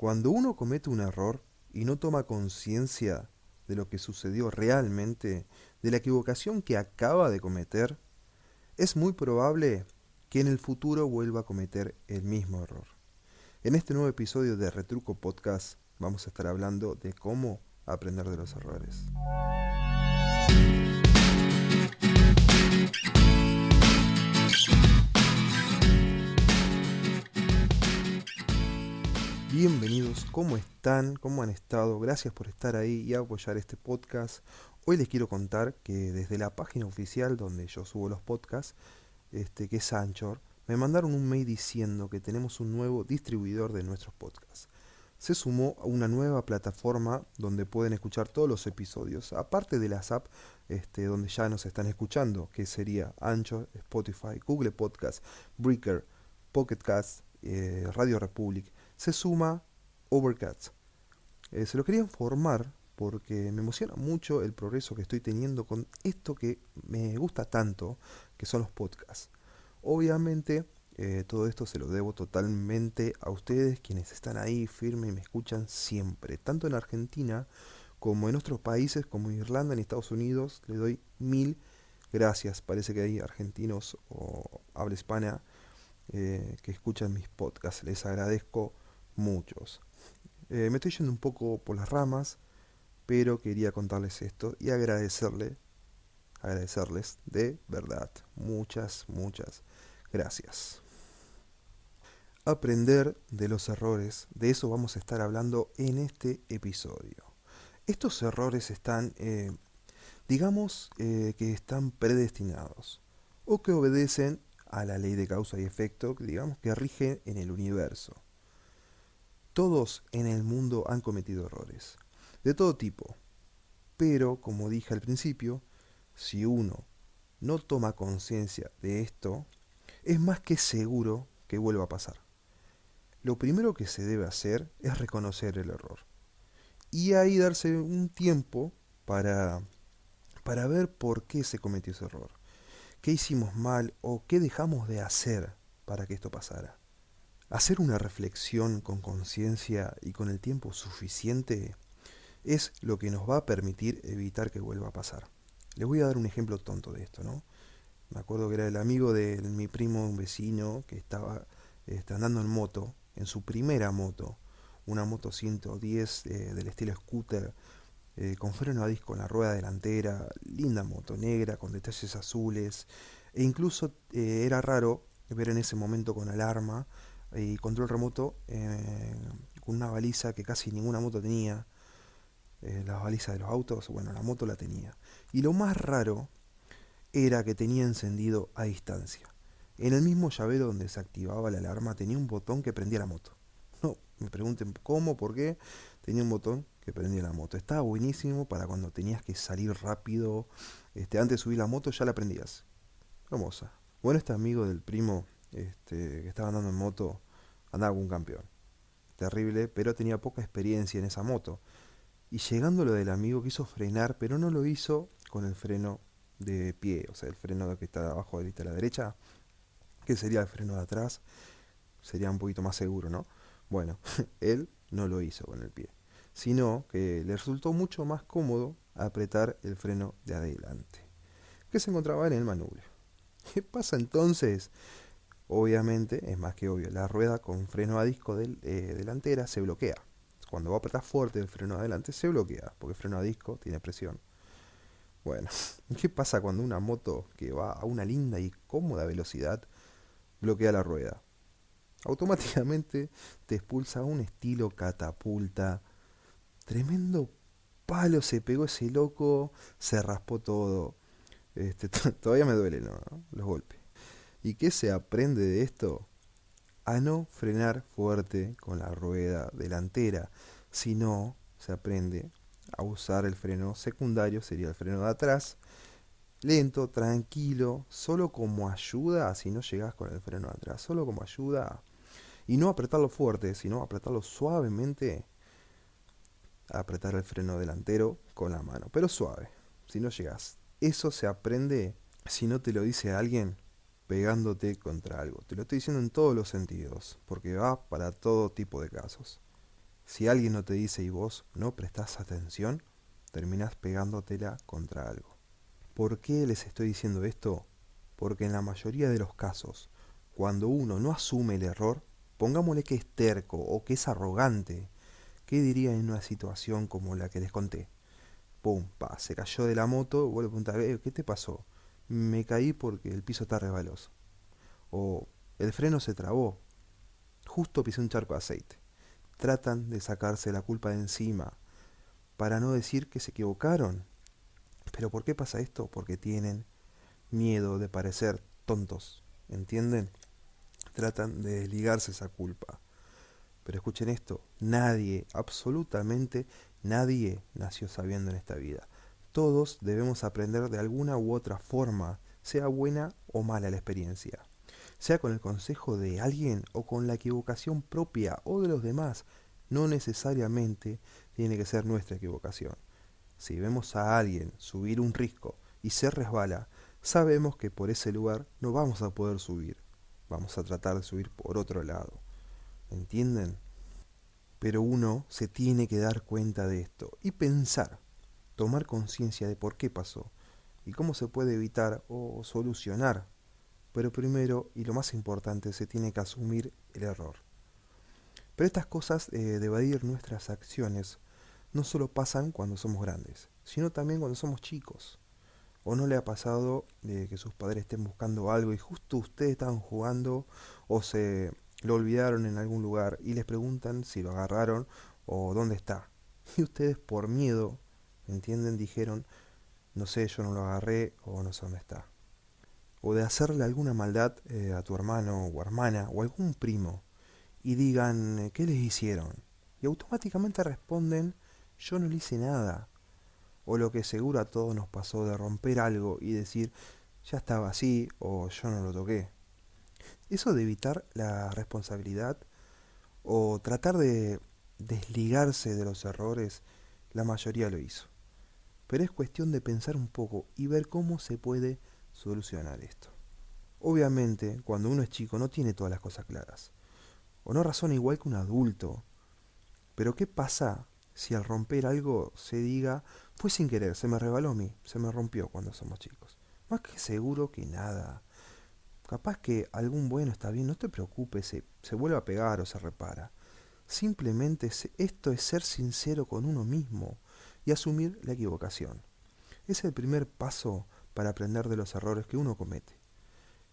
Cuando uno comete un error y no toma conciencia de lo que sucedió realmente, de la equivocación que acaba de cometer, es muy probable que en el futuro vuelva a cometer el mismo error. En este nuevo episodio de Retruco Podcast vamos a estar hablando de cómo aprender de los errores. ¿Cómo están? ¿Cómo han estado? Gracias por estar ahí y apoyar este podcast. Hoy les quiero contar que desde la página oficial donde yo subo los podcasts, este, que es Anchor, me mandaron un mail diciendo que tenemos un nuevo distribuidor de nuestros podcasts. Se sumó a una nueva plataforma donde pueden escuchar todos los episodios, aparte de las apps este, donde ya nos están escuchando, que sería Anchor, Spotify, Google Podcasts, Breaker, Pocket Cast, eh, Radio Republic se suma Overcast. Eh, se lo quería informar porque me emociona mucho el progreso que estoy teniendo con esto que me gusta tanto, que son los podcasts. Obviamente, eh, todo esto se lo debo totalmente a ustedes, quienes están ahí firmes y me escuchan siempre, tanto en Argentina como en otros países como Irlanda, en Estados Unidos. Le doy mil gracias. Parece que hay argentinos o habla hispana eh, que escuchan mis podcasts. Les agradezco muchos. Eh, me estoy yendo un poco por las ramas, pero quería contarles esto y agradecerle, agradecerles de verdad. Muchas, muchas gracias. Aprender de los errores, de eso vamos a estar hablando en este episodio. Estos errores están, eh, digamos eh, que están predestinados o que obedecen a la ley de causa y efecto, digamos que rige en el universo. Todos en el mundo han cometido errores, de todo tipo. Pero, como dije al principio, si uno no toma conciencia de esto, es más que seguro que vuelva a pasar. Lo primero que se debe hacer es reconocer el error. Y ahí darse un tiempo para, para ver por qué se cometió ese error. ¿Qué hicimos mal o qué dejamos de hacer para que esto pasara? Hacer una reflexión con conciencia y con el tiempo suficiente es lo que nos va a permitir evitar que vuelva a pasar. Les voy a dar un ejemplo tonto de esto, ¿no? Me acuerdo que era el amigo de mi primo, un vecino, que estaba este, andando en moto, en su primera moto, una moto 110 eh, del estilo scooter, eh, con freno a disco en la rueda delantera, linda moto negra, con detalles azules, e incluso eh, era raro ver en ese momento con alarma y control remoto eh, con una baliza que casi ninguna moto tenía. Eh, las de los autos, bueno, la moto la tenía. Y lo más raro era que tenía encendido a distancia. En el mismo llavero donde se activaba la alarma tenía un botón que prendía la moto. No, me pregunten cómo, por qué, tenía un botón que prendía la moto. Estaba buenísimo para cuando tenías que salir rápido. Este, antes de subir la moto ya la prendías. Hermosa. Bueno, este amigo del primo este, que estaba andando en moto, andaba con un campeón. Terrible, pero tenía poca experiencia en esa moto. Y llegando lo del amigo quiso frenar, pero no lo hizo con el freno de pie, o sea, el freno que está abajo de la derecha, que sería el freno de atrás, sería un poquito más seguro, ¿no? Bueno, él no lo hizo con el pie, sino que le resultó mucho más cómodo apretar el freno de adelante, que se encontraba en el manubrio. ¿Qué pasa entonces? Obviamente, es más que obvio, la rueda con freno a disco del, eh, delantera se bloquea. Cuando va a apretar fuerte el freno adelante se bloquea, porque freno a disco tiene presión. Bueno, ¿qué pasa cuando una moto que va a una linda y cómoda velocidad bloquea la rueda? Automáticamente te expulsa un estilo catapulta. Tremendo palo se pegó ese loco, se raspó todo. Este, todavía me duele ¿no? los golpes. ¿Y qué se aprende de esto? A no frenar fuerte con la rueda delantera, sino se aprende a usar el freno secundario, sería el freno de atrás, lento, tranquilo, solo como ayuda, si no llegas con el freno de atrás, solo como ayuda, y no apretarlo fuerte, sino apretarlo suavemente, apretar el freno delantero con la mano, pero suave, si no llegas. Eso se aprende si no te lo dice alguien pegándote contra algo. Te lo estoy diciendo en todos los sentidos, porque va para todo tipo de casos. Si alguien no te dice y vos no prestás atención, terminás pegándotela contra algo. ¿Por qué les estoy diciendo esto? Porque en la mayoría de los casos, cuando uno no asume el error, pongámosle que es terco o que es arrogante, ¿qué diría en una situación como la que les conté? Pum, pa, se cayó de la moto, vuelve a preguntar, eh, ¿qué te pasó? Me caí porque el piso está resbaloso. O el freno se trabó. Justo pisé un charco de aceite tratan de sacarse la culpa de encima para no decir que se equivocaron. Pero ¿por qué pasa esto? Porque tienen miedo de parecer tontos, ¿entienden? Tratan de desligarse esa culpa. Pero escuchen esto, nadie, absolutamente nadie nació sabiendo en esta vida. Todos debemos aprender de alguna u otra forma, sea buena o mala la experiencia sea con el consejo de alguien o con la equivocación propia o de los demás, no necesariamente tiene que ser nuestra equivocación. Si vemos a alguien subir un risco y se resbala, sabemos que por ese lugar no vamos a poder subir. Vamos a tratar de subir por otro lado. ¿Entienden? Pero uno se tiene que dar cuenta de esto y pensar, tomar conciencia de por qué pasó y cómo se puede evitar o solucionar pero primero, y lo más importante, se tiene que asumir el error. Pero estas cosas eh, de evadir nuestras acciones no solo pasan cuando somos grandes, sino también cuando somos chicos. ¿O no le ha pasado eh, que sus padres estén buscando algo y justo ustedes estaban jugando o se lo olvidaron en algún lugar y les preguntan si lo agarraron o dónde está? Y ustedes por miedo, ¿entienden? Dijeron, no sé, yo no lo agarré o no sé dónde está o de hacerle alguna maldad eh, a tu hermano o hermana o algún primo y digan eh, ¿qué les hicieron? Y automáticamente responden yo no le hice nada. O lo que seguro a todos nos pasó de romper algo y decir ya estaba así o yo no lo toqué. Eso de evitar la responsabilidad o tratar de desligarse de los errores, la mayoría lo hizo. Pero es cuestión de pensar un poco y ver cómo se puede solucionar esto. Obviamente, cuando uno es chico no tiene todas las cosas claras, o no razona igual que un adulto. Pero ¿qué pasa si al romper algo se diga, fue sin querer, se me rebaló a mí, se me rompió cuando somos chicos? Más que seguro que nada. Capaz que algún bueno está bien, no te preocupes, se, se vuelve a pegar o se repara. Simplemente esto es ser sincero con uno mismo y asumir la equivocación. Es el primer paso para aprender de los errores que uno comete.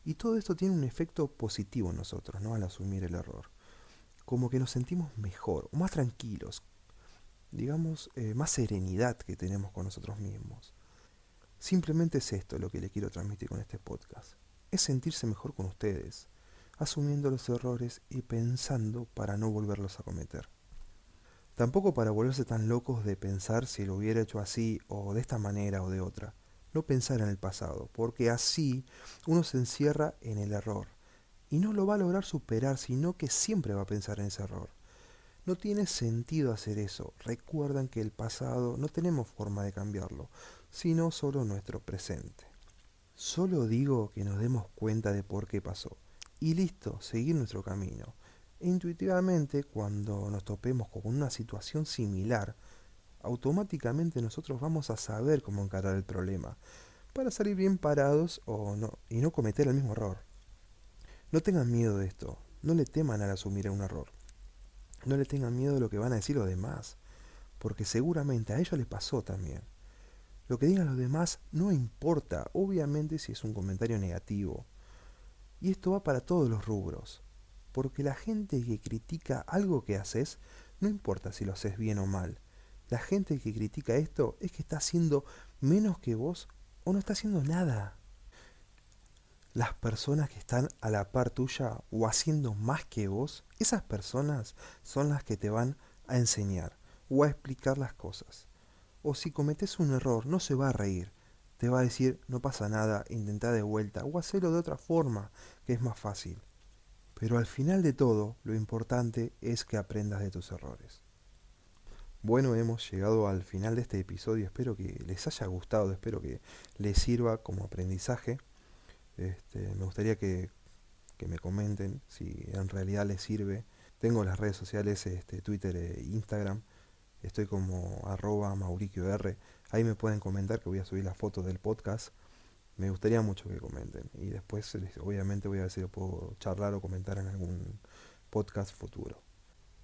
Y todo esto tiene un efecto positivo en nosotros, ¿no? Al asumir el error. Como que nos sentimos mejor, más tranquilos, digamos, eh, más serenidad que tenemos con nosotros mismos. Simplemente es esto lo que le quiero transmitir con este podcast. Es sentirse mejor con ustedes, asumiendo los errores y pensando para no volverlos a cometer. Tampoco para volverse tan locos de pensar si lo hubiera hecho así o de esta manera o de otra no pensar en el pasado, porque así uno se encierra en el error y no lo va a lograr superar, sino que siempre va a pensar en ese error. No tiene sentido hacer eso. Recuerdan que el pasado no tenemos forma de cambiarlo, sino solo nuestro presente. Solo digo que nos demos cuenta de por qué pasó. Y listo, seguir nuestro camino. E intuitivamente, cuando nos topemos con una situación similar, automáticamente nosotros vamos a saber cómo encarar el problema para salir bien parados o no y no cometer el mismo error. No tengan miedo de esto, no le teman al asumir un error. No le tengan miedo de lo que van a decir los demás, porque seguramente a ellos les pasó también. Lo que digan los demás no importa, obviamente si es un comentario negativo. Y esto va para todos los rubros, porque la gente que critica algo que haces, no importa si lo haces bien o mal, la gente que critica esto es que está haciendo menos que vos o no está haciendo nada. Las personas que están a la par tuya o haciendo más que vos, esas personas son las que te van a enseñar o a explicar las cosas. O si cometes un error, no se va a reír, te va a decir no pasa nada, intenta de vuelta o hacerlo de otra forma, que es más fácil. Pero al final de todo, lo importante es que aprendas de tus errores. Bueno, hemos llegado al final de este episodio. Espero que les haya gustado, espero que les sirva como aprendizaje. Este, me gustaría que, que me comenten si en realidad les sirve Tengo las redes sociales, este, Twitter e Instagram. Estoy como arroba Mauricio R. Ahí me pueden comentar que voy a subir las fotos del podcast. Me gustaría mucho que comenten. Y después, obviamente, voy a ver si lo puedo charlar o comentar en algún podcast futuro.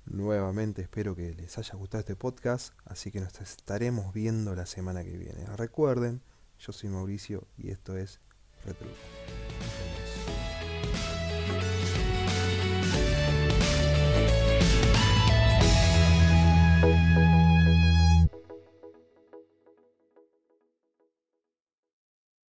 Nuevamente espero que les haya gustado este podcast, así que nos estaremos viendo la semana que viene. Recuerden, yo soy Mauricio y esto es Retruco.